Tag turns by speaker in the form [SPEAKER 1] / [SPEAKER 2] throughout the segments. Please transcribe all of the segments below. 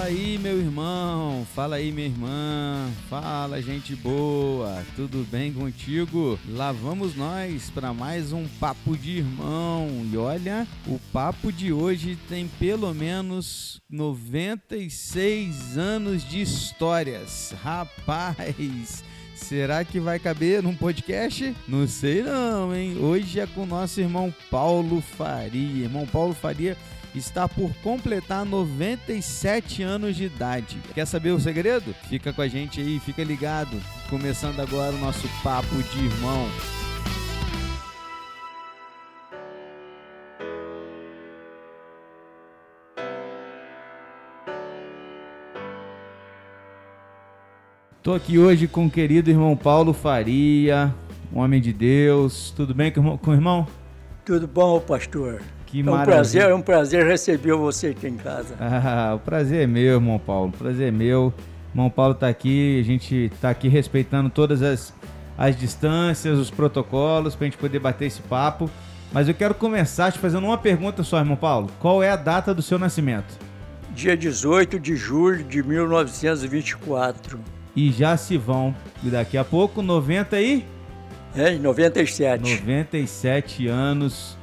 [SPEAKER 1] Fala aí, meu irmão. Fala aí, minha irmã. Fala, gente boa. Tudo bem contigo? Lá vamos nós para mais um papo de irmão. E olha, o papo de hoje tem pelo menos 96 anos de histórias. Rapaz, Será que vai caber num podcast? Não sei não, hein? Hoje é com o nosso irmão Paulo Faria. Irmão Paulo Faria está por completar 97 anos de idade. Quer saber o segredo? Fica com a gente aí, fica ligado. Começando agora o nosso papo de irmão. Estou aqui hoje com o querido irmão Paulo Faria, um homem de Deus. Tudo bem com o irmão?
[SPEAKER 2] Tudo bom, pastor.
[SPEAKER 1] Que
[SPEAKER 2] é um
[SPEAKER 1] maravilha.
[SPEAKER 2] prazer, é um prazer receber você aqui em casa.
[SPEAKER 1] Ah, o prazer é meu, irmão Paulo. O prazer é meu. Irmão Paulo está aqui, a gente está aqui respeitando todas as, as distâncias, os protocolos, para a gente poder bater esse papo. Mas eu quero começar te fazendo uma pergunta só, irmão Paulo. Qual é a data do seu nascimento?
[SPEAKER 2] Dia 18 de julho de 1924.
[SPEAKER 1] E já se vão, daqui a pouco, 90 e...
[SPEAKER 2] É, em 97.
[SPEAKER 1] 97 anos.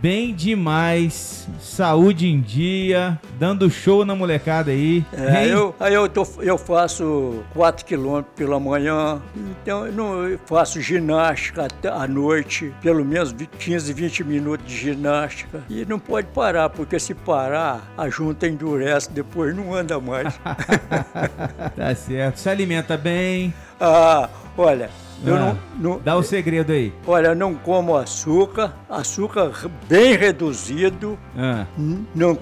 [SPEAKER 1] Bem demais. Saúde em dia. Dando show na molecada aí.
[SPEAKER 2] É,
[SPEAKER 1] Hein?
[SPEAKER 2] eu, aí eu, tô, eu faço 4 quilômetros pela manhã, então eu, não, eu faço ginástica até à noite, pelo menos 20, 15, 20 minutos de ginástica. E não pode parar, porque se parar, a junta endurece, depois não anda mais.
[SPEAKER 1] Tá certo. Se alimenta bem.
[SPEAKER 2] ah, olha, eu
[SPEAKER 1] Ah,
[SPEAKER 2] não, não,
[SPEAKER 1] Dá o segredo aí.
[SPEAKER 2] Olha, não como açúcar, açúcar bem reduzido,
[SPEAKER 1] Ah,
[SPEAKER 2] não,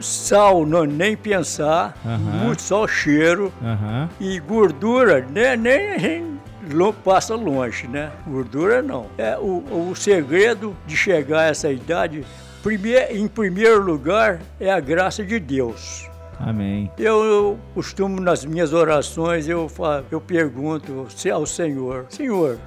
[SPEAKER 2] sal não, nem pensar,
[SPEAKER 1] Aham.
[SPEAKER 2] muito só o cheiro
[SPEAKER 1] Aham.
[SPEAKER 2] e gordura né, nem lo- passa longe, né? Gordura não. É o, o segredo de chegar a essa idade, primeir, em primeiro lugar, é a graça de Deus.
[SPEAKER 1] Amém.
[SPEAKER 2] Eu, eu costumo, nas minhas orações, eu, eu pergunto se- ao Senhor, Senhor,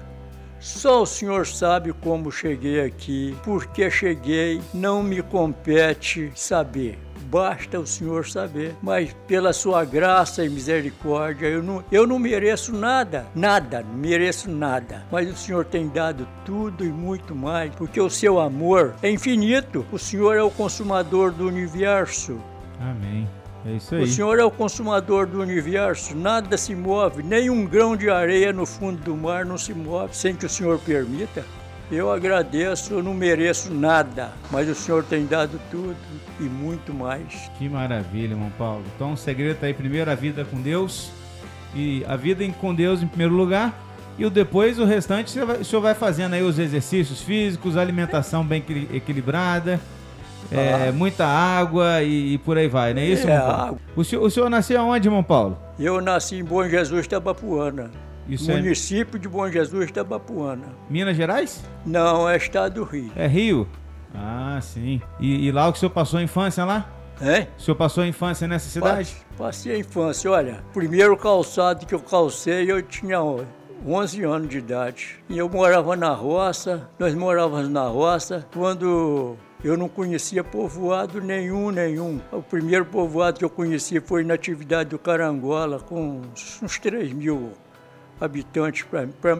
[SPEAKER 2] só o Senhor sabe como cheguei aqui, por que cheguei, não me compete saber. Basta o Senhor saber, mas pela sua graça e misericórdia, eu não, eu não mereço nada, nada, não mereço nada. Mas o Senhor tem dado tudo e muito mais, porque o seu amor é infinito. O Senhor é o consumador do universo.
[SPEAKER 1] Amém. É isso aí.
[SPEAKER 2] O Senhor é o consumador do universo, nada se move, nem um grão de areia no fundo do mar não se move sem que o Senhor permita. Eu agradeço, eu não mereço nada, mas o Senhor tem dado tudo e muito mais.
[SPEAKER 1] Que maravilha, irmão Paulo. Então o segredo tá aí primeiro a vida com Deus. E a vida com Deus em primeiro lugar. E o depois, o restante, o senhor vai fazendo aí os exercícios físicos, alimentação bem equili- equilibrada, é, muita água e, e por aí vai, não é isso,
[SPEAKER 2] É,
[SPEAKER 1] Paulo?
[SPEAKER 2] água.
[SPEAKER 1] O senhor, o senhor nasceu aonde, irmão Paulo?
[SPEAKER 2] Eu nasci em Bom Jesus, Tabapuana,
[SPEAKER 1] Isso é
[SPEAKER 2] município de Bom Jesus, Tabapuana.
[SPEAKER 1] Minas Gerais?
[SPEAKER 2] Não, é estado do Rio.
[SPEAKER 1] É Rio? Ah, sim. E, e lá o que o senhor passou a infância lá?
[SPEAKER 2] Hein?
[SPEAKER 1] O senhor passou a infância nessa cidade?
[SPEAKER 2] Pa- Passei a infância. Olha, primeiro calçado que eu calcei, eu tinha 11 anos de idade. E eu morava na roça, nós morávamos na roça, quando eu não conhecia povoado nenhum, nenhum. O primeiro povoado que eu conheci foi na atividade do Carangola, com uns, uns 3 mil habitantes.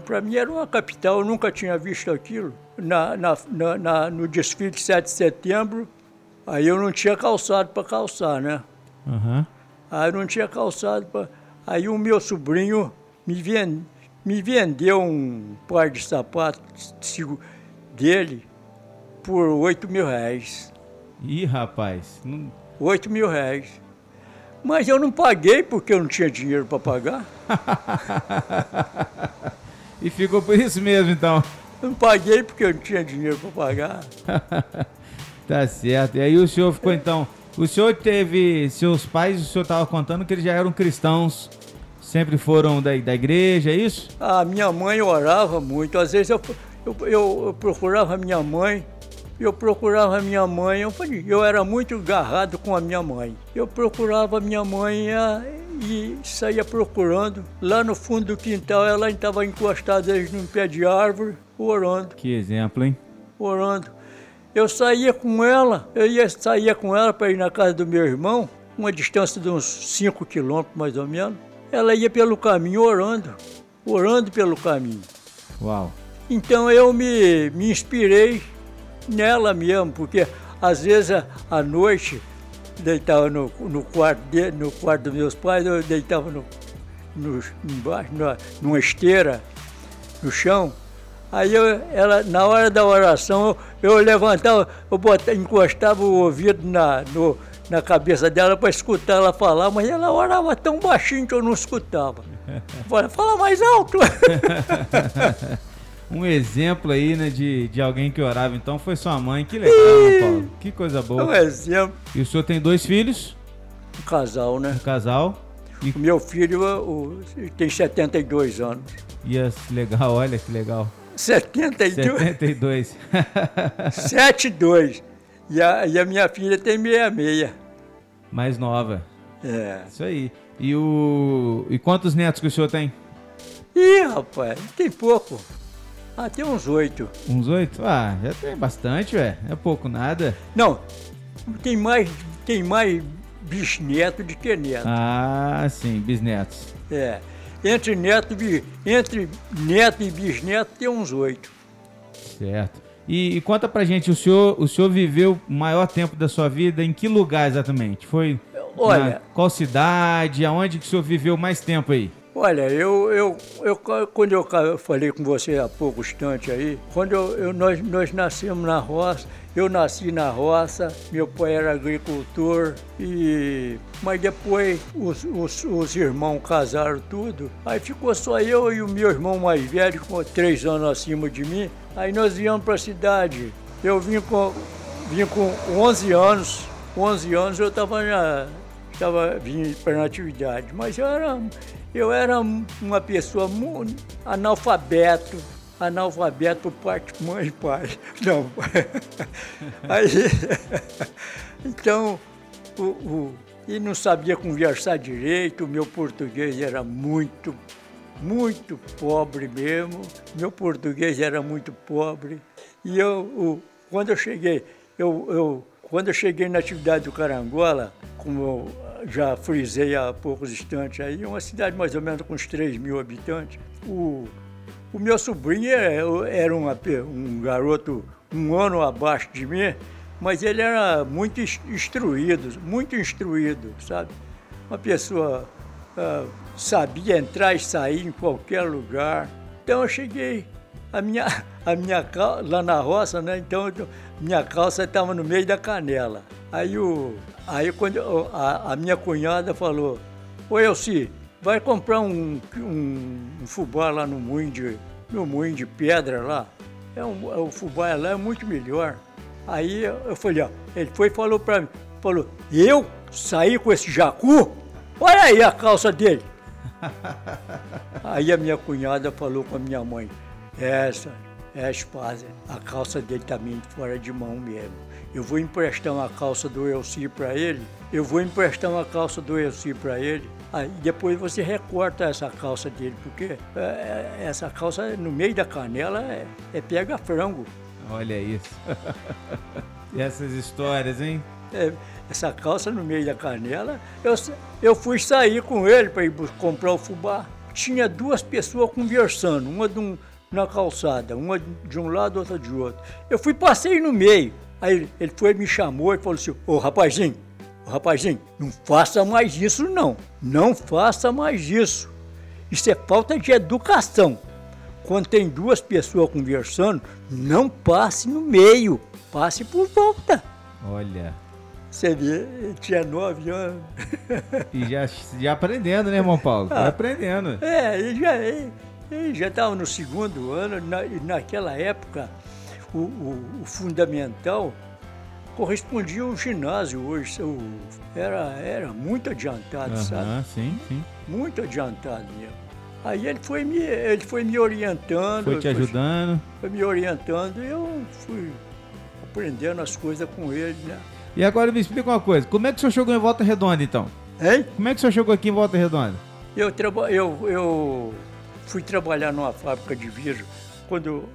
[SPEAKER 2] Para mim era uma capital, eu nunca tinha visto aquilo. Na, na- na- no desfile de 7 de setembro, aí eu não tinha calçado para calçar, né?
[SPEAKER 1] Aham.
[SPEAKER 2] Aí não tinha calçado. Pra... Aí o meu sobrinho me, ven... me vendeu um par de sapatos dele por 8 mil reais.
[SPEAKER 1] Ih, rapaz. Não-
[SPEAKER 2] 8 mil reais. Mas eu não paguei porque eu não tinha dinheiro para pagar.
[SPEAKER 1] E ficou por isso mesmo, então.
[SPEAKER 2] Eu não paguei porque eu não tinha dinheiro para pagar.
[SPEAKER 1] Tá certo. E aí o senhor ficou então. O senhor teve. Seus pais, o senhor estava contando que eles já eram cristãos. Sempre foram da, da igreja, é isso?
[SPEAKER 2] A minha mãe orava muito. Às vezes eu, eu, eu- eu procurava minha mãe. Eu procurava minha mãe. Eu, falei, eu era muito agarrado com a minha mãe. Eu procurava minha mãe e saía procurando. Lá no fundo do quintal, ela estava encostada num pé de árvore, orando,
[SPEAKER 1] Que exemplo, hein?
[SPEAKER 2] orando. Eu saía com ela, eu ia saía com ela para ir na casa do meu irmão. uma distância de uns 5 quilômetros mais ou menos. Ela ia pelo caminho orando, orando pelo caminho.
[SPEAKER 1] Uau.
[SPEAKER 2] Então eu me, me inspirei nela mesmo, porque às vezes à noite deitava no, no, quarto de, no quarto dos meus pais, eu deitava no, no, embaixo, na, numa esteira, no chão. Aí eu, ela, na hora da oração, eu, eu levantava, eu botava, encostava o ouvido na, no, na cabeça dela para escutar ela falar, mas ela orava tão baixinho que eu não escutava. Fala, fala mais alto!
[SPEAKER 1] um exemplo aí, né, de, de alguém que orava, então, foi sua mãe. Que legal, né, Paulo? Que coisa boa.
[SPEAKER 2] Um exemplo.
[SPEAKER 1] E o senhor tem dois filhos?
[SPEAKER 2] Um casal, né?
[SPEAKER 1] Um casal.
[SPEAKER 2] E... O meu filho o, tem 72 anos.
[SPEAKER 1] E é legal, olha que legal.
[SPEAKER 2] 72.
[SPEAKER 1] 72.
[SPEAKER 2] 72. E a, e a minha filha tem 66.
[SPEAKER 1] Mais nova.
[SPEAKER 2] É.
[SPEAKER 1] Isso aí. E, o... e quantos netos que o senhor tem?
[SPEAKER 2] Ih, rapaz, tem pouco. Ah, tem uns oito.
[SPEAKER 1] Uns oito? Ah, já tem bastante, velho. É pouco nada.
[SPEAKER 2] Não, tem mais, tem mais bisneto do que neto.
[SPEAKER 1] Ah, sim, bisnetos.
[SPEAKER 2] É. Entre neto, entre neto e bisneto tem uns oito.
[SPEAKER 1] Certo. E, e, conta pra gente, o senhor, o senhor viveu o maior tempo da sua vida em que lugar exatamente? Foi
[SPEAKER 2] Olha,
[SPEAKER 1] qual cidade? Aonde que o senhor viveu mais tempo aí?
[SPEAKER 2] Olha, eu, eu, eu, quando eu falei com você há pouco instante aí, quando eu, eu, nós, nós nascemos na roça, eu nasci na roça, meu pai era agricultor, e, mas depois os, os, os irmãos casaram tudo, aí ficou só eu e o meu irmão mais velho, com três anos acima de mim, aí nós viemos para a cidade. Eu vim com, vim com 11 anos, 11 anos eu estava na, tava, vim para a atividade, mas eu era eu era uma pessoa analfabeto, analfabeto por parte mãe e pai. Não. Aí, então, o, o, e não sabia conversar direito, o meu português era muito, muito pobre mesmo. Meu português era muito pobre. E eu, o, quando eu cheguei, eu, eu, quando eu cheguei na atividade do Carangola, como já frisei há poucos instantes aí, uma cidade mais ou menos com uns 3 mil habitantes. O, o meu sobrinho é, era uma, um garoto um ano abaixo de mim, mas ele era muito instruído, muito instruído, sabe? Uma pessoa uh, sabia entrar e sair em qualquer lugar. Então eu cheguei, a minha, a minha lá na roça, né? Então minha calça estava no meio da canela. Aí, o, aí quando a, a minha cunhada falou, ô Elci, vai comprar um, um, um, fubá lá no moinho de, no moinho de pedra lá. É um, é, o fubá lá é muito melhor. Aí eu falei, ó, ele foi e falou para mim, falou, eu saí com esse jacu? Olha aí a calça dele. aí a minha cunhada falou com a minha mãe, essa é a espada, a calça dele tá fora de mão mesmo eu vou emprestar uma calça do Elci para ele, eu vou emprestar uma calça do Elci para ele, aí depois você recorta essa calça dele, porque é, é, essa calça no meio da canela é, é pega frango.
[SPEAKER 1] Olha isso. e essas histórias, hein?
[SPEAKER 2] É, essa calça no meio da canela, eu, eu fui sair com ele para ir comprar o fubá. Tinha duas pessoas conversando, uma de um, na calçada, uma de um lado, outra de outro. Eu fui, passei no meio. Aí ele foi, me chamou e falou assim: Ô rapazinho, ô rapazinho, não faça mais isso não. Não faça mais isso. Isso é falta de educação. Quando tem duas pessoas conversando, não passe no meio, passe por volta.
[SPEAKER 1] Olha.
[SPEAKER 2] Você vê, tinha nove anos.
[SPEAKER 1] E já, já aprendendo, né, irmão Paulo? Ah, aprendendo.
[SPEAKER 2] É, ele já ele, já estava no segundo ano, na, naquela época o, o, o fundamental correspondia ao ginásio hoje. O, era, era muito adiantado, uhum, sabe?
[SPEAKER 1] Sim, sim.
[SPEAKER 2] Muito adiantado mesmo. Aí ele foi me, ele foi me orientando.
[SPEAKER 1] Foi te ajudando?
[SPEAKER 2] Foi, foi me orientando e eu fui aprendendo as coisas com ele, né?
[SPEAKER 1] E agora me explica uma coisa, como é que o senhor chegou em Volta Redonda então?
[SPEAKER 2] Hein?
[SPEAKER 1] Como é que o senhor chegou aqui em Volta Redonda?
[SPEAKER 2] Eu, traba, eu, eu fui trabalhar numa fábrica de vidro quando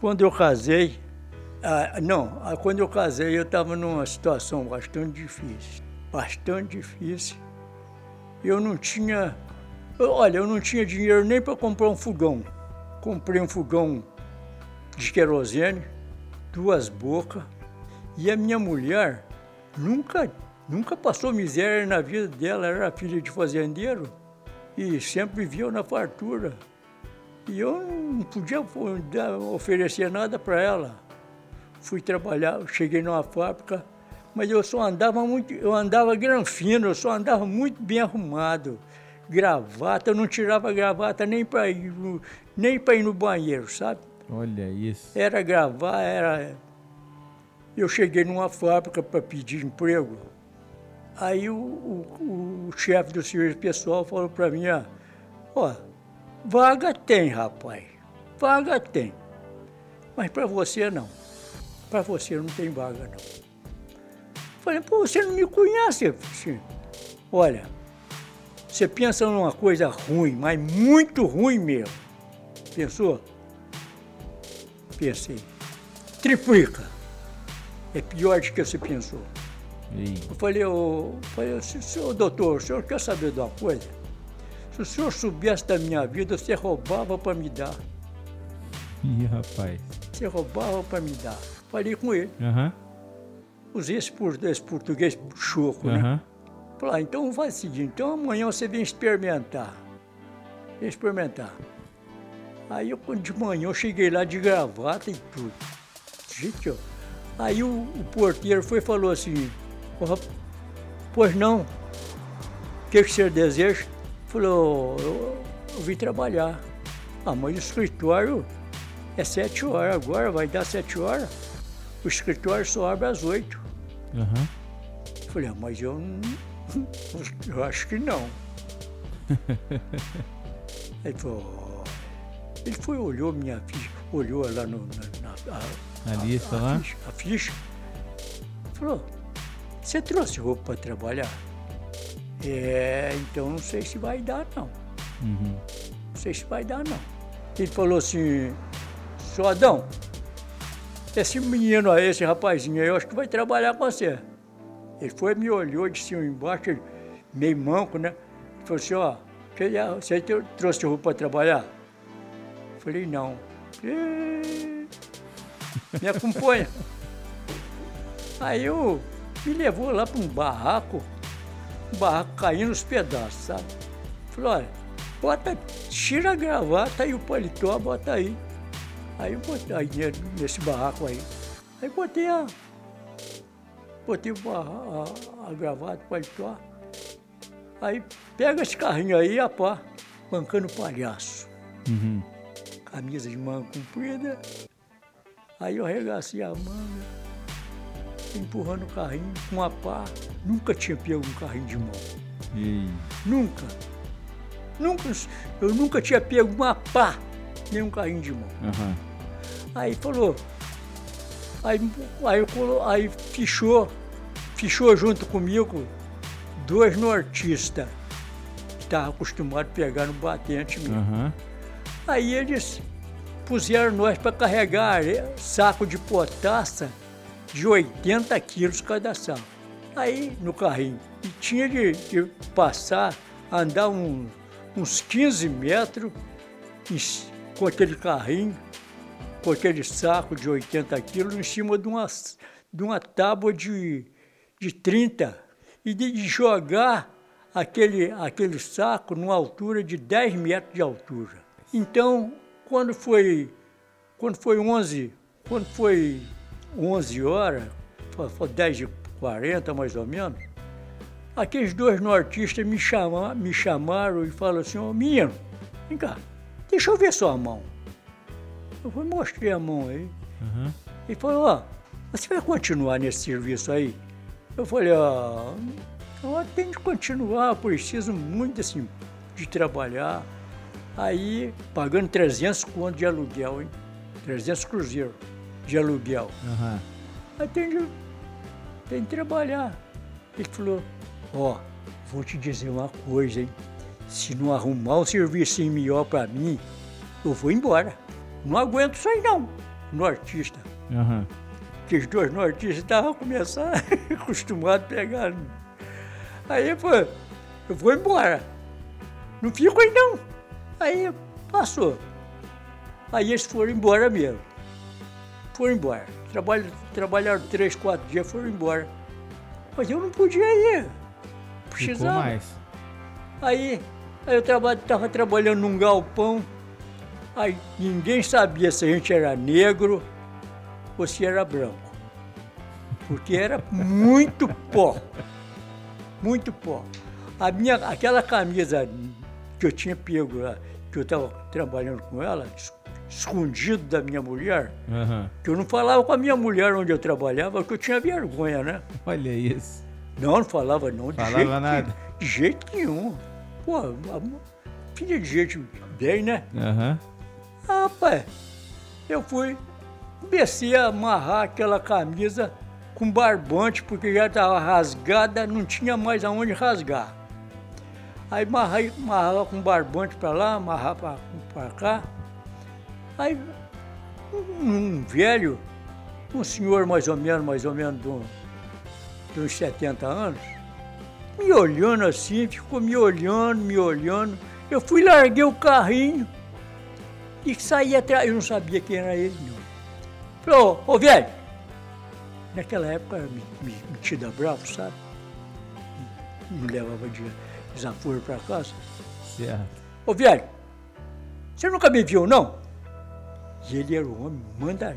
[SPEAKER 2] quando eu casei, ah, não, ah, quando eu casei eu estava numa situação bastante difícil. bastante difícil. Eu não tinha, olha, eu não tinha dinheiro nem para comprar um fogão. Comprei um fogão de querosene, duas bocas, e a minha mulher nunca, nunca passou miséria na vida dela, era filha de fazendeiro e sempre vivia na fartura. E eu não podia oferecer nada para ela. Fui trabalhar, cheguei numa fábrica, mas eu só andava muito, eu andava granfino, eu só andava muito bem arrumado. Gravata, eu não tirava gravata nem para ir, nem para ir no banheiro, sabe?
[SPEAKER 1] Olha isso.
[SPEAKER 2] Era gravar, era. Eu cheguei numa fábrica para pedir emprego. Aí o, o, o chefe do serviço pessoal falou para mim, ó, ó, vaga tem, rapaz, vaga tem. Mas para você não. Para você não tem vaga não. Falei, pô, você não me conhece. Olha, você pensa numa coisa ruim, mas muito ruim mesmo. Pensou? Pensei. Triplica. É pior do que você pensou. Eu falei, eu falei, senhor doutor, o senhor quer saber de uma coisa? Se o senhor soubesse da minha vida, você roubava para me dar.
[SPEAKER 1] Ih, rapaz.
[SPEAKER 2] Você roubava para me dar. Falei com ele.
[SPEAKER 1] Uhum.
[SPEAKER 2] Usei esse, esse português choco, uhum. né? Falei, ah, então faz o seguinte, então amanhã você vem experimentar. Vem experimentar. Aí eu, de manhã, eu cheguei lá de gravata e tudo. Gente, ó. Aí o, o porteiro foi e falou assim, pois não, o que, que você deseja? Falou, eu, eu vim trabalhar. Ah, mas o escritório é sete horas agora, vai dar sete horas. O escritório só abre às oito.
[SPEAKER 1] Uhum.
[SPEAKER 2] Falei, ah, mas eu não, eu acho que não. Ele falou, ele foi, olhou minha ficha, olhou lá no, na, na,
[SPEAKER 1] a, a, lista a, lá?
[SPEAKER 2] Ficha, a ficha. Falou, você trouxe roupa para trabalhar? É, então não sei se vai dar não.
[SPEAKER 1] Uhum.
[SPEAKER 2] Não sei se vai dar não. Ele falou assim, seu Adão, esse menino aí, esse rapazinho aí, eu acho que vai trabalhar com você. Ele foi, me olhou de cima embaixo, meio manco, né? Ele falou assim, ó, você trouxe roupa para trabalhar? Eu falei, não. Me acompanha. Aí eu me levou lá para um barraco, um barraco caindo nos pedaços, sabe? Falou, olha, bota, tira a gravata e o paletó, bota aí. Aí eu botei aí nesse barraco aí. Aí botei a. Botei a, a, a gravata, o paletó. Aí pega esse carrinho aí, a pá, bancando palhaço.
[SPEAKER 1] Uhum.
[SPEAKER 2] Camisa de manga comprida. Aí eu arregacei a manga, empurrando o carrinho com a pá. Nunca tinha pego um carrinho de mão.
[SPEAKER 1] E...
[SPEAKER 2] Nunca. Nunca. Eu nunca tinha pego uma pá, nem um carrinho de mão.
[SPEAKER 1] Uhum.
[SPEAKER 2] Aí falou. Aí, aí, aí fichou, fichou junto comigo dois nortistas que estavam acostumados a pegar no batente mesmo.
[SPEAKER 1] Uhum.
[SPEAKER 2] Aí eles puseram nós para carregar saco de potassa de 80 quilos cada saco. Aí no carrinho. E tinha de, de passar, andar um, uns 15 metros com aquele carrinho, com aquele saco de 80 quilos em cima de uma, de uma tábua de, de 30 e de jogar aquele, aquele saco numa altura de 10 metros de altura. Então, quando foi, quando foi 11, quando foi 11 horas, foi 10 e 40 mais ou menos, aqueles dois nortistas me, chama, me chamaram e falaram assim, ô oh, menino, vem cá, deixa eu ver sua mão. Eu fui, mostrei a mão aí.
[SPEAKER 1] Uhum.
[SPEAKER 2] Ele falou, ó, oh, você vai continuar nesse serviço aí? Eu falei, ó, oh, eu tenho que continuar, preciso muito assim, de trabalhar. Aí, pagando 300 conto de aluguel, hein? 300 cruzeiros de aluguel.
[SPEAKER 1] Uhum.
[SPEAKER 2] Aí tem tem de trabalhar. Ele falou, ó, oh, vou te dizer uma coisa, hein? Se não arrumar um serviço melhor para mim, eu vou embora. Não aguento isso aí não, nortista.
[SPEAKER 1] Uhum.
[SPEAKER 2] Que os dois nortistas estavam começando, acostumados a pegar. Aí eu falei, eu vou embora. Não fico aí não. Aí passou. Aí eles foram embora mesmo. Foram embora. Trabalho, trabalharam três, quatro dias, foram embora. Mas eu não podia ir. Precisava.
[SPEAKER 1] Ficou mais.
[SPEAKER 2] Aí, aí eu estava trabalhando num galpão. Aí ninguém sabia se a gente era negro ou se era branco. Porque era muito pó. Muito pó. A minha, aquela camisa que eu tinha pego lá, que eu estava trabalhando com ela, escondido da minha mulher,
[SPEAKER 1] Aham.
[SPEAKER 2] que eu não falava com a minha mulher onde eu trabalhava, porque eu tinha vergonha, né?
[SPEAKER 1] Olha isso.
[SPEAKER 2] Não, não falava não, de
[SPEAKER 1] Falava
[SPEAKER 2] jeito
[SPEAKER 1] nada?
[SPEAKER 2] nenhum. De jeito nenhum. Pô, a- filha de gente bem, né?
[SPEAKER 1] Aham.
[SPEAKER 2] Ah, Rapaz, eu fui, comecei a amarrar aquela camisa com barbante, porque já estava rasgada, não tinha mais aonde rasgar. Aí amarrava com barbante para lá, amarrava para cá. Aí um, um velho, um senhor mais ou menos, mais ou menos de, um- de uns 70 anos, me olhando assim, ficou me olhando, me olhando. Eu fui, larguei o carrinho, e saí atrás, eu não sabia quem era ele, não. Falou, ô velho, naquela época me- me- metida bravo, sabe? Me levava de desaforo para casa.
[SPEAKER 1] Certo.
[SPEAKER 2] Ô velho, você nunca me viu, não? E ele era o homem, manda,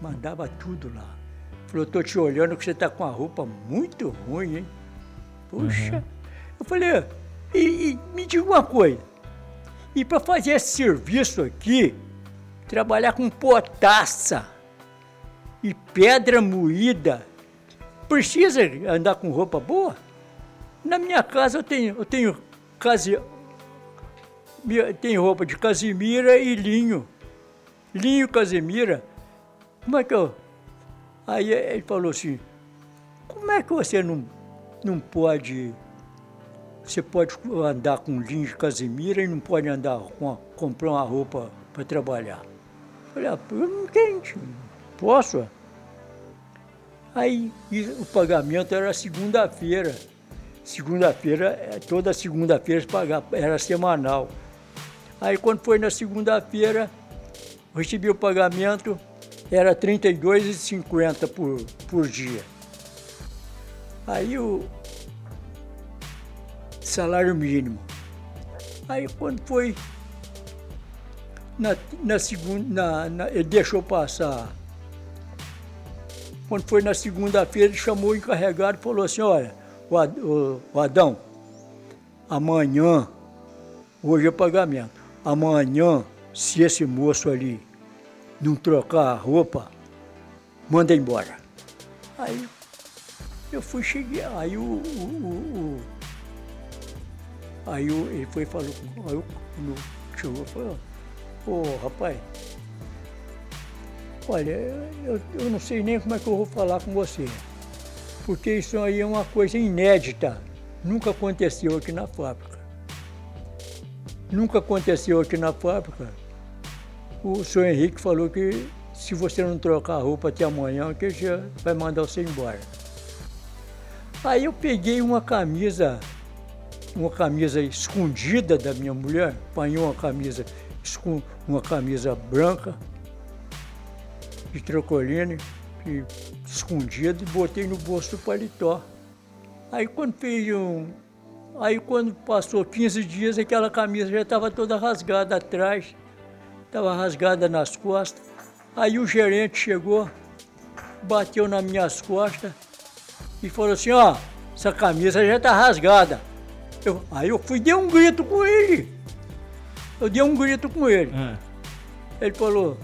[SPEAKER 2] mandava tudo lá. Falou, tô te olhando que você tá com a roupa muito ruim, hein? Puxa. Eu falei, e, e me diga uma coisa. E para fazer esse serviço aqui, trabalhar com potaça e pedra moída, precisa andar com roupa boa? Na minha casa eu tenho, eu tenho case, tem roupa de casimira e linho. Linho casimira. Como é que eu. Aí ele falou assim: como é que você não, não pode. Você pode andar com linho casimira e não pode andar com comprar uma roupa para trabalhar? Eu falei, ah, eu não tio. posso? Aí o pagamento era segunda-feira. Segunda-feira, eh, toda segunda-feira era semanal. Aí quando foi na segunda-feira, recebi o pagamento, era R$ 32,50 por, por dia. Aí o salário mínimo. Aí quando foi na, na segunda, na- na- ele deixou passar. Quando foi na segunda-feira, ele chamou o encarregado e falou assim, olha, o, o- o Adão, amanhã, hoje é pagamento, amanhã, se esse moço ali não trocar a roupa, manda embora. Aí eu fui, cheguei, aí o, o- o- o- aí o- ele foi e falou, aí o, quando chegou, falou, ô rapaz, olha, eu, eu não sei nem como é que eu vou falar com você, porque isso aí é uma coisa inédita, nunca aconteceu aqui na fábrica. Nunca aconteceu aqui na fábrica. O senhor Henrique falou que se você não trocar a roupa até amanhã, que já vai mandar você embora. Aí eu peguei uma camisa, uma camisa escondida da minha mulher, apanhei uma camisa, uma camisa branca, de trocoline, escondida, e botei no bolso do paletó. Aí quando fez um. Aí quando passou 15 dias, aquela camisa já estava toda rasgada atrás, estava rasgada nas costas. Aí o gerente chegou, bateu nas minhas costas e falou assim, ó, essa camisa já está rasgada. Eu- aí eu fui e dei um grito com ele. Eu dei um grito com ele.
[SPEAKER 1] Ah,
[SPEAKER 2] Ele falou,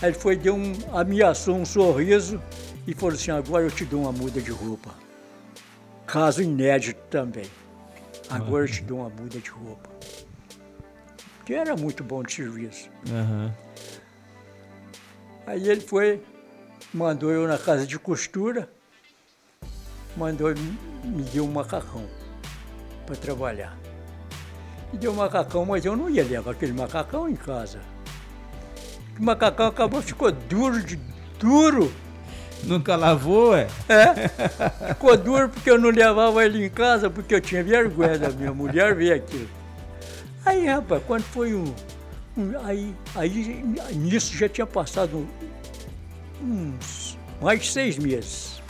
[SPEAKER 2] aí ele foi, deu um, ameaçou um sorriso e falou assim, agora eu te dou uma muda de roupa. Caso inédito também. Agora eu te dou uma muda de roupa. Que era muito bom de serviço.
[SPEAKER 1] Aham.
[SPEAKER 2] Aí ele foi, mandou eu na casa de costura, mandou, me deu um macacão para trabalhar. Me deu um macacão, mas eu não ia levar aquele macacão em casa. O macacão acabou, ficou duro de duro.
[SPEAKER 1] Nunca lavou, é?
[SPEAKER 2] É. Ficou duro porque eu não levava ele em casa, porque eu tinha vergonha da minha mulher ver aquilo. Aí, rapaz, quando foi um. um aí, aí, nisso já tinha passado uns mais de seis meses.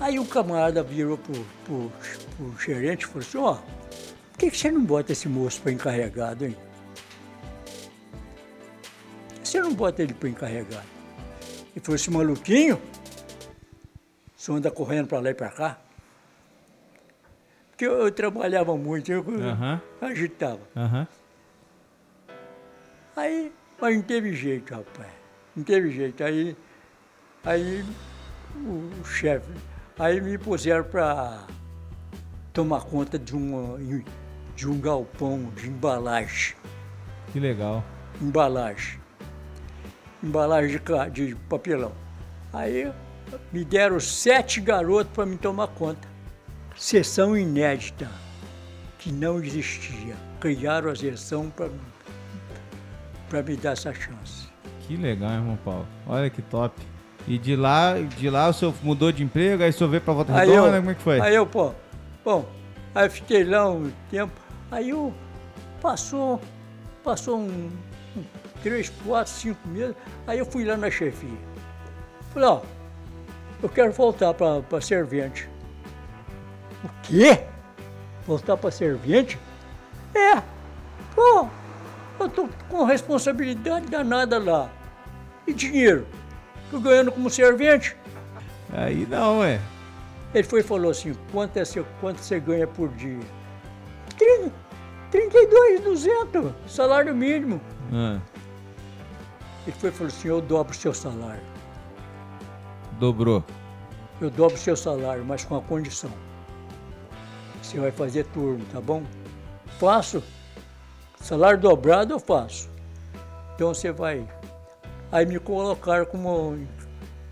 [SPEAKER 2] Aí o camarada virou pro, pro, pro gerente e falou assim, ó, por que, que você não bota esse moço para encarregado, hein? Você não bota ele para encarregado. E falou, esse maluquinho, você anda correndo para lá e para cá. Porque eu, eu, trabalhava muito, eu agitava. Aí, mas não teve jeito, rapaz. Não teve jeito. Aí, aí o, o chefe, aí me puseram para tomar conta de um, de um galpão de embalagem.
[SPEAKER 1] Que legal.
[SPEAKER 2] Embalagem. Embalagem de, de papelão. Aí me deram sete garotos para me tomar conta. Sessão inédita, que não existia. Criaram a sessão para me dar essa chance.
[SPEAKER 1] Que legal, irmão Paulo. Olha que top. E de lá, de lá o senhor mudou de emprego, aí o senhor veio pra Volta
[SPEAKER 2] Aí
[SPEAKER 1] Redonda,
[SPEAKER 2] eu,
[SPEAKER 1] como é que foi?
[SPEAKER 2] Aí eu, pô, bom, aí fiquei lá um tempo, aí eu passou, passou um, um três, quatro, cinco meses, aí eu fui lá na chefia. Falei, ó, eu quero voltar para servente. O quê? Voltar para servente? É, pô, eu tô com responsabilidade danada lá. E dinheiro? Tô ganhando como servente?
[SPEAKER 1] Aí não, é.
[SPEAKER 2] Ele foi e falou assim, quanto, é seu, quanto você ganha por dia? 30, 32,200, salário mínimo.
[SPEAKER 1] Ah,
[SPEAKER 2] Ele foi e falou assim, eu dobro o seu salário.
[SPEAKER 1] dobrou.
[SPEAKER 2] Eu dobro o seu salário, mas com a condição. Você vai fazer turno, tá bom? Faço. Salário dobrado eu faço. Então você vai. Aí me colocaram como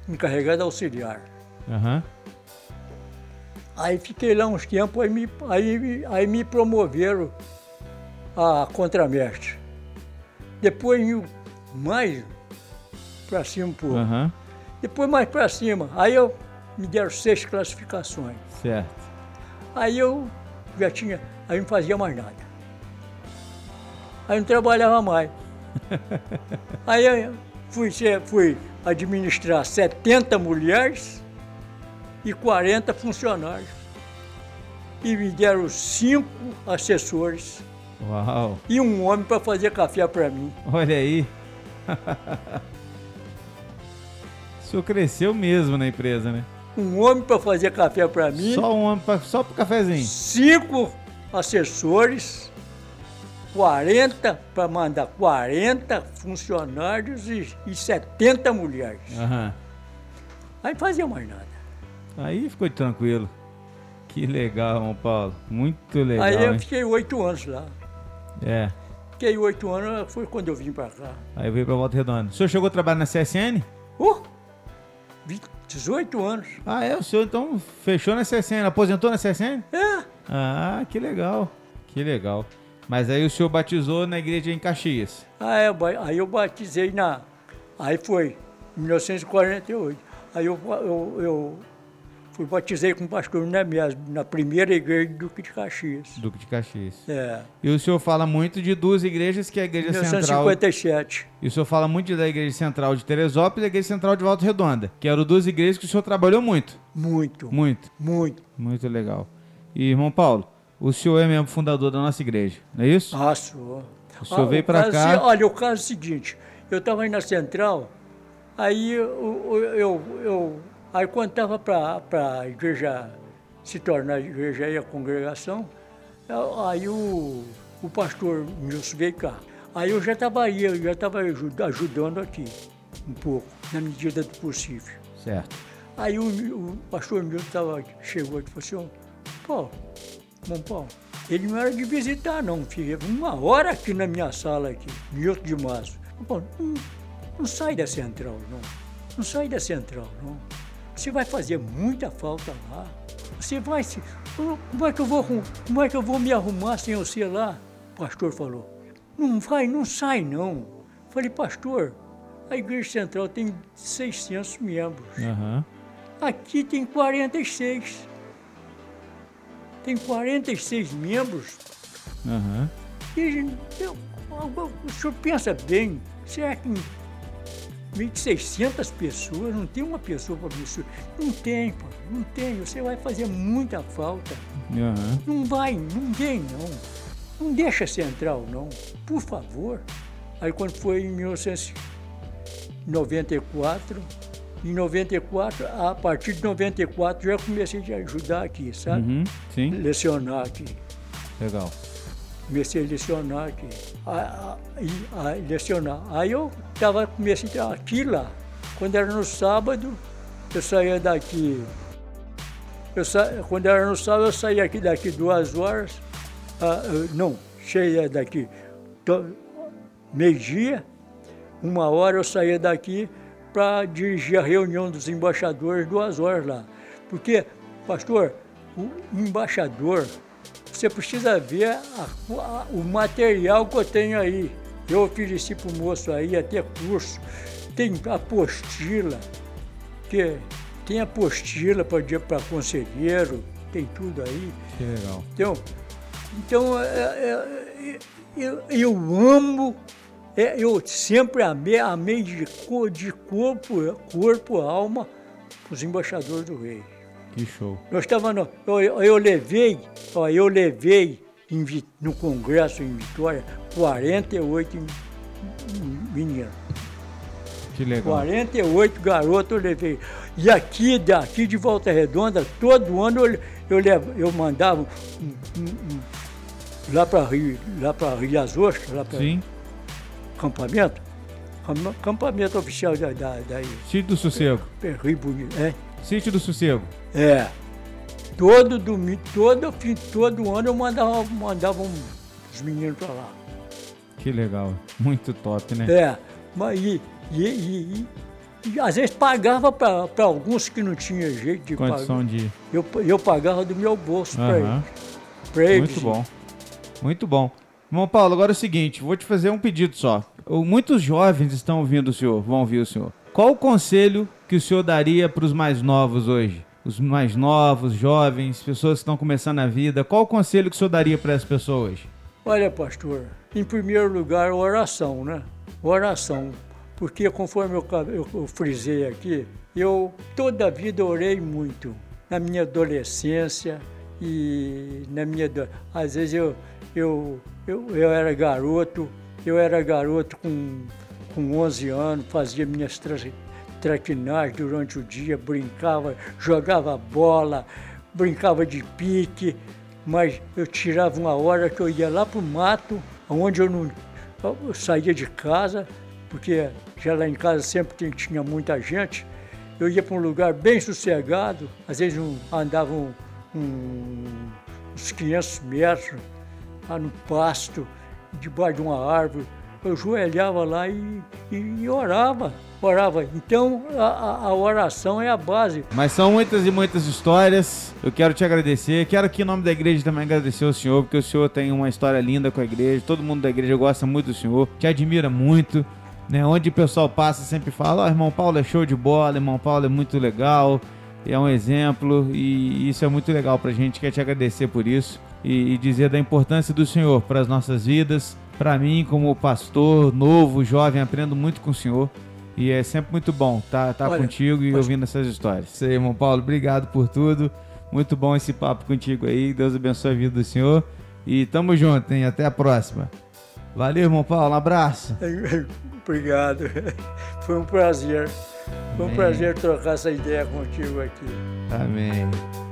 [SPEAKER 2] encarregado auxiliar.
[SPEAKER 1] Aham.
[SPEAKER 2] Aí fiquei lá uns tempos, aí me, aí, aí me promoveram a contramestre. Depois eu- mais para cima, pô.
[SPEAKER 1] Aham.
[SPEAKER 2] depois mais para cima. Aí eu me deram seis classificações.
[SPEAKER 1] Certo.
[SPEAKER 2] Aí eu já tinha, aí não fazia mais nada. Aí não trabalhava mais. aí eu fui, fui administrar 70 mulheres e 40 funcionários. E me deram cinco assessores
[SPEAKER 1] Uau.
[SPEAKER 2] e um homem para fazer café para mim.
[SPEAKER 1] Olha aí. o senhor cresceu mesmo na empresa, né?
[SPEAKER 2] Um homem para fazer café para mim,
[SPEAKER 1] Só um homem, pra, só pro cafezinho.
[SPEAKER 2] cinco assessores, 40 para mandar 40 funcionários e, e 70 mulheres.
[SPEAKER 1] Aham.
[SPEAKER 2] Aí não fazia mais nada.
[SPEAKER 1] Aí ficou tranquilo. Que legal, irmão Paulo. Muito legal,
[SPEAKER 2] Aí eu
[SPEAKER 1] hein?
[SPEAKER 2] fiquei oito anos lá.
[SPEAKER 1] É.
[SPEAKER 2] Fiquei oito anos, foi quando eu vim para cá.
[SPEAKER 1] Aí veio pra Volta Redonda. O senhor chegou a trabalhar na CSN?
[SPEAKER 2] Uh, 20, 18 anos.
[SPEAKER 1] Ah, é? O senhor então fechou na CSN, aposentou na CSN?
[SPEAKER 2] É,
[SPEAKER 1] Ah, que legal. Que legal. Mas aí o senhor batizou na igreja em Caxias.
[SPEAKER 2] eu, ba- aí eu batizei na. Aí foi, em 1948. Aí eu, eu, eu fui batizei com o pastor Nemésio, na primeira igreja do Duque de Caxias.
[SPEAKER 1] Duque de Caxias.
[SPEAKER 2] É,
[SPEAKER 1] E o senhor fala muito de duas igrejas, que é a igreja central.
[SPEAKER 2] 1957.
[SPEAKER 1] E o senhor fala muito da igreja central de Teresópolis e da igreja central de Volta Redonda. Que eram duas igrejas que o senhor trabalhou muito.
[SPEAKER 2] Muito,
[SPEAKER 1] Muito.
[SPEAKER 2] muito.
[SPEAKER 1] Muito legal. E, irmão Paulo, o senhor é mesmo fundador da nossa igreja, não é isso?
[SPEAKER 2] Ah, sou.
[SPEAKER 1] O senhor veio
[SPEAKER 2] o
[SPEAKER 1] pra
[SPEAKER 2] caso
[SPEAKER 1] cá-
[SPEAKER 2] é- Olha, o caso é o seguinte, eu estava aí na central, aí eu, eu, eu- eu- aí quando estava para a igreja se tornar a igreja aí a congregação, eu- aí o, o pastor Nilson veio cá. Aí eu já estava aí, eu já estava ajudando aqui, um pouco, na medida do possível.
[SPEAKER 1] Certo.
[SPEAKER 2] Aí o, o pastor Milton tava, chegou aqui e falou assim, Paulo, bom Paulo, ele não era de visitar não, filho. Uma hora aqui na minha sala aqui, Milton de Mazo. Paulo, não, não sai da central, não. Não sai da central, não. Você vai fazer muita falta lá. Você vai se. Como é que eu vou, como é que eu vou me arrumar sem você lá? O pastor falou. Não vai, não sai não. Falei, pastor, A Igreja Central tem 600 membros.
[SPEAKER 1] Aham.
[SPEAKER 2] Aqui tem 46. Tem 46 membros.
[SPEAKER 1] Aham.
[SPEAKER 2] E eu- o senhor pensa bem, será que 1.600 pessoas, não tem uma pessoa para isso? Não tem, pô, não tem. Você vai fazer muita falta.
[SPEAKER 1] Aham.
[SPEAKER 2] Não vai, ninguém não. Não deixa central, não. Por favor. Aí quando foi em 1994, em 94, a partir de 94 já comecei a ajudar aqui, sabe?
[SPEAKER 1] Uhum. Sim.
[SPEAKER 2] Lecionar aqui.
[SPEAKER 1] Legal.
[SPEAKER 2] Comecei a lecionar aqui. A, a, lecionar. Aí eu tava, comecei aqui lá. Quando era no sábado, eu saía daqui. Eu sa, quando era no sábado, eu saía aqui daqui duas horas. ah, não, cheia daqui. Meio-dia, uma hora eu saía daqui para dirigir a reunião dos embaixadores duas horas lá. Porque, pastor, o embaixador, você precisa ver a- a- o material que eu tenho aí. Eu ofereci para o moço aí até curso. Tem apostila, que tem apostila para conselheiro, tem tudo aí.
[SPEAKER 1] Que legal.
[SPEAKER 2] Então, então é, é, é, eu, eu amo, é, eu sempre amei, amei de, de corpo, corpo, alma, os embaixadores do rei.
[SPEAKER 1] Que show.
[SPEAKER 2] Nós estávamos, eu, eu levei, ó, eu levei em no congresso em Vitória 48 meninos.
[SPEAKER 1] Que legal.
[SPEAKER 2] 48 garotos eu levei. E aqui, daqui de Volta Redonda, todo ano eu, eu, levo- eu mandava um- um- um- lá para Rio, lá para Rio das Ostras, lá para acampamento. Cam- Acampamento oficial da, da, daí,
[SPEAKER 1] Sítio do Sossego.
[SPEAKER 2] Rio Bonito. É.
[SPEAKER 1] Sítio do Sossego.
[SPEAKER 2] É. Todo domingo, todo fim, todo ano eu mandava, mandava os meninos para lá.
[SPEAKER 1] Que legal. Muito top, né?
[SPEAKER 2] É, mas e, e, e- e- às vezes pagava para alguns que não tinha jeito de pagar.
[SPEAKER 1] Condição de.
[SPEAKER 2] Eu, eu pagava do meu bolso para
[SPEAKER 1] Aham.
[SPEAKER 2] eles. pra eles.
[SPEAKER 1] Muito bom. Muito bom. Irmão Paulo, agora é o seguinte, vou te fazer um pedido só. Muitos jovens estão ouvindo o senhor, vão ouvir o senhor. Qual o conselho que o senhor daria para os mais novos hoje? Os mais novos, jovens, pessoas que estão começando a vida. Qual o conselho que o senhor daria para essas pessoas hoje?
[SPEAKER 2] Olha, pastor, em primeiro lugar, oração, né? Oração. Porque conforme eu, eu, eu frisei aqui, eu toda a vida orei muito. Na minha adolescência e na minha... Às vezes eu, eu, eu, eu era garoto, eu era garoto com, com 11 anos, fazia minhas tra traquinagens durante o dia, brincava, jogava bola, brincava de pique, mas eu tirava uma hora que eu ia lá para o mato, onde eu não eu saía de casa, porque já lá em casa sempre tinha muita gente. Eu ia para um lugar bem sossegado, às vezes um, andava um- um- uns 500 metros lá no pasto, debaixo de uma árvore. Eu joelhava lá e, e- orava, orava. Então a- a- oração é a base.
[SPEAKER 1] Mas são muitas e muitas histórias. Eu quero te agradecer. Quero aqui em nome da igreja também agradecer ao senhor, porque o senhor tem uma história linda com a igreja. Todo mundo da igreja gosta muito do senhor, te admira muito. Né? Onde o pessoal passa sempre fala, ó, irmão Paulo é show de bola, irmão Paulo é muito legal, é um exemplo e isso é muito legal pra gente. Quer te agradecer por isso e dizer da importância do senhor para as nossas vidas. Pra mim, como pastor, novo, jovem, aprendo muito com o senhor. E é sempre muito bom estar tá, tá
[SPEAKER 2] Olha,
[SPEAKER 1] contigo e
[SPEAKER 2] pode-
[SPEAKER 1] ouvindo essas histórias. Isso aí, irmão Paulo. Obrigado por tudo. Muito bom esse papo contigo aí. Deus abençoe a vida do senhor. E tamo junto, hein? Até a próxima. Valeu, irmão Paulo. Um abraço.
[SPEAKER 2] Obrigado. Foi um prazer. Foi um
[SPEAKER 1] Amém.
[SPEAKER 2] prazer trocar essa ideia contigo aqui.
[SPEAKER 1] Amém.